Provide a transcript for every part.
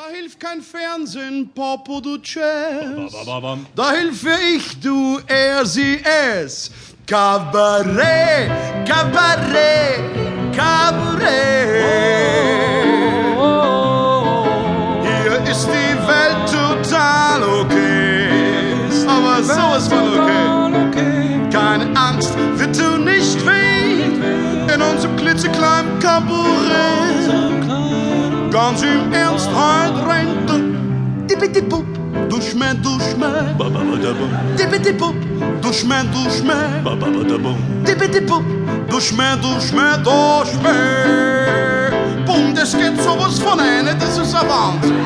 Da hilft kein Fernsehen, Popo, du Jazz. Da hilfe ich, du, er, sie, es. Kabarett, Kabarett, Kabarett. Hier ist die Welt total okay. Aber sowas von okay. Keine Angst, wir tun nicht weh. In unserem klitzekleinen Kabarett. Ganz im Ernst, heute rennt Dippidi-Pup, du Schmäh, du Schmäh. Dippidi-Pup, du Schmäh, du Schmäh. Dippidi-Pup, du Schmäh, du Schmäh, du Schmäh. Bumm, das geht sowas von eine, das ist ein Wahnsinn.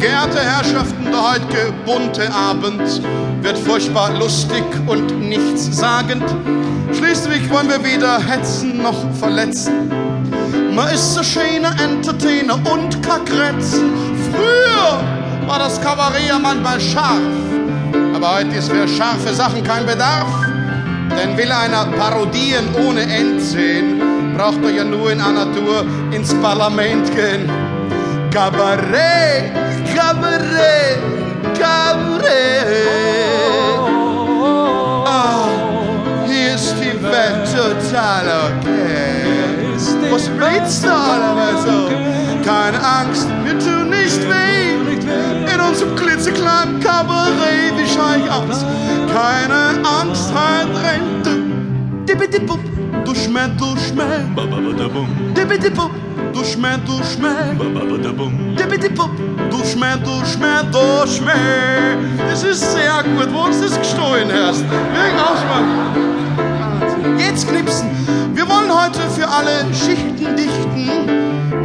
Geehrte Herrschaften, der heutige bunte Abend wird furchtbar lustig und nichtssagend. Schließlich wollen wir weder hetzen noch verletzen. Man ist so schöner Entertainer und Kakretzen. Früher war das Kabarett ja manchmal scharf. Aber heute ist für scharfe Sachen kein Bedarf. Denn will einer Parodien ohne End sehen, braucht er ja nur in einer Tour ins Parlament gehen. Kabarett, Kabarett, Kabarett. Ah, hier ist die Welt total okay. Was blitzt da alle so? Keine Angst, wir tun nicht weh. In unserem klitzekleinen Kabarett, wie ich aus? Keine Angst, halt rennt du. Dippidi-Pup, du Schmäh, du Schmäh. Dippidi-Pup, du Schmäh, du Schmäh. Dippidi-Pup, du Schmäh, du Schmäh, du Schmäh. Das ist sehr gut, wo ist das gestohlen erst? Wegen Ausschlag.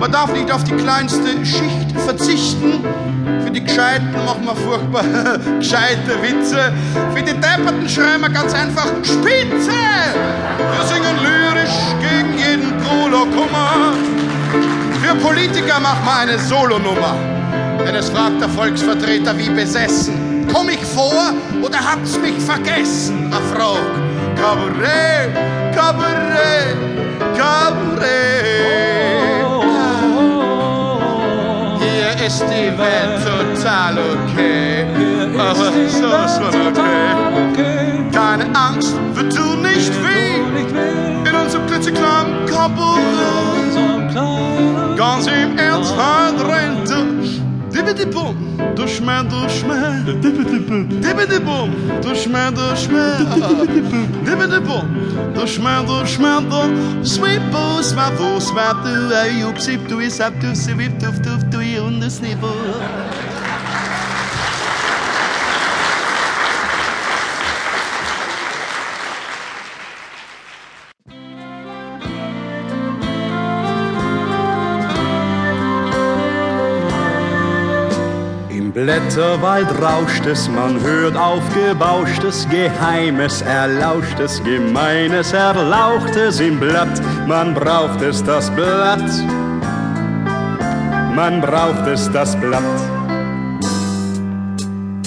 Man darf nicht auf die kleinste Schicht verzichten. Für die Gescheiten machen wir furchtbar gescheite Witze. Für die Depperten schreiben wir ganz einfach Spitze. Wir singen lyrisch gegen jeden Prolo-Kummer. Für Politiker macht man eine Solonummer. Denn es fragt der Volksvertreter wie besessen. Komm ich vor oder habt's mich vergessen? Er fragt. Kabarett, Kabarett, Kabarett. Hier ist die Welt total okay. Aber sowas von okay. Keine Angst, wir tun nicht weh. In unserem klitzekleinen Kabarett. Ganz im Ernst, Dibbidi-Bum, du Schmäh, du Schmäh. Dibbidi-Bum, du Schmäh, du Schmäh. Dibbidi-Bum, du Schmäh, du Schmäh, du Sweet Boo, Swabu, Swatu, Ayub, Sip, du is up, du Sip, Tuf, Tuf, du, und das Niveau. Blätterwald rauscht es, man hört aufgebauschtes, Geheimes, Erlauschtes, Gemeines, Erlauchtes im Blatt. Man braucht es, das Blatt. Man braucht es, das Blatt.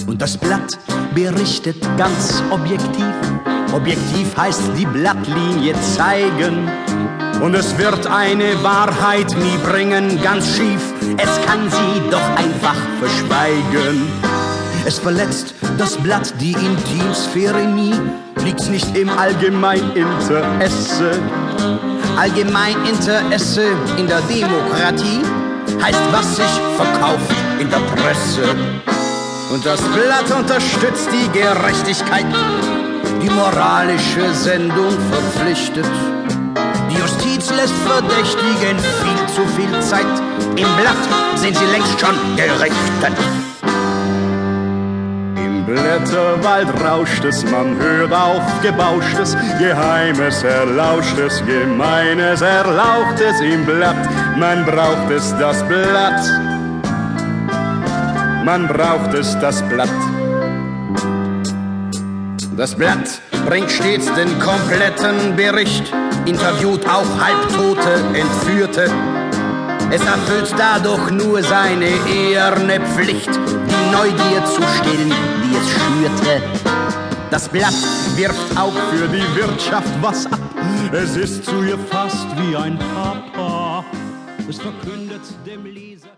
Und das Blatt berichtet ganz objektiv. Objektiv heißt die Blattlinie zeigen. Und es wird eine Wahrheit nie bringen, ganz schief. Es kann sie doch einfach verschweigen. Es verletzt das Blatt die Intimsphäre nie. Liegt's nicht im Allgemeininteresse. Allgemeininteresse in der Demokratie heißt, was sich verkauft in der Presse. Und das Blatt unterstützt die Gerechtigkeit. Die moralische Sendung verpflichtet. Die Justiz lässt Verdächtigen viel zu viel Zeit. Im Blatt sind sie längst schon gerichtet. Im Blätterwald rauscht es, man hört aufgebauschtes, Geheimes, Erlauschtes, Gemeines, Erlauchtes im Blatt. Man braucht es, das Blatt. Man braucht es, das Blatt. Das Blatt bringt stets den kompletten Bericht, interviewt auch Halbtote, Entführte. Es erfüllt dadurch nur seine eherne Pflicht, die Neugier zu stillen, die es schürte. Das Blatt wirft auch Für die Wirtschaft was ab. Es ist zu ihr fast wie ein Papa. Es verkündet dem Leser.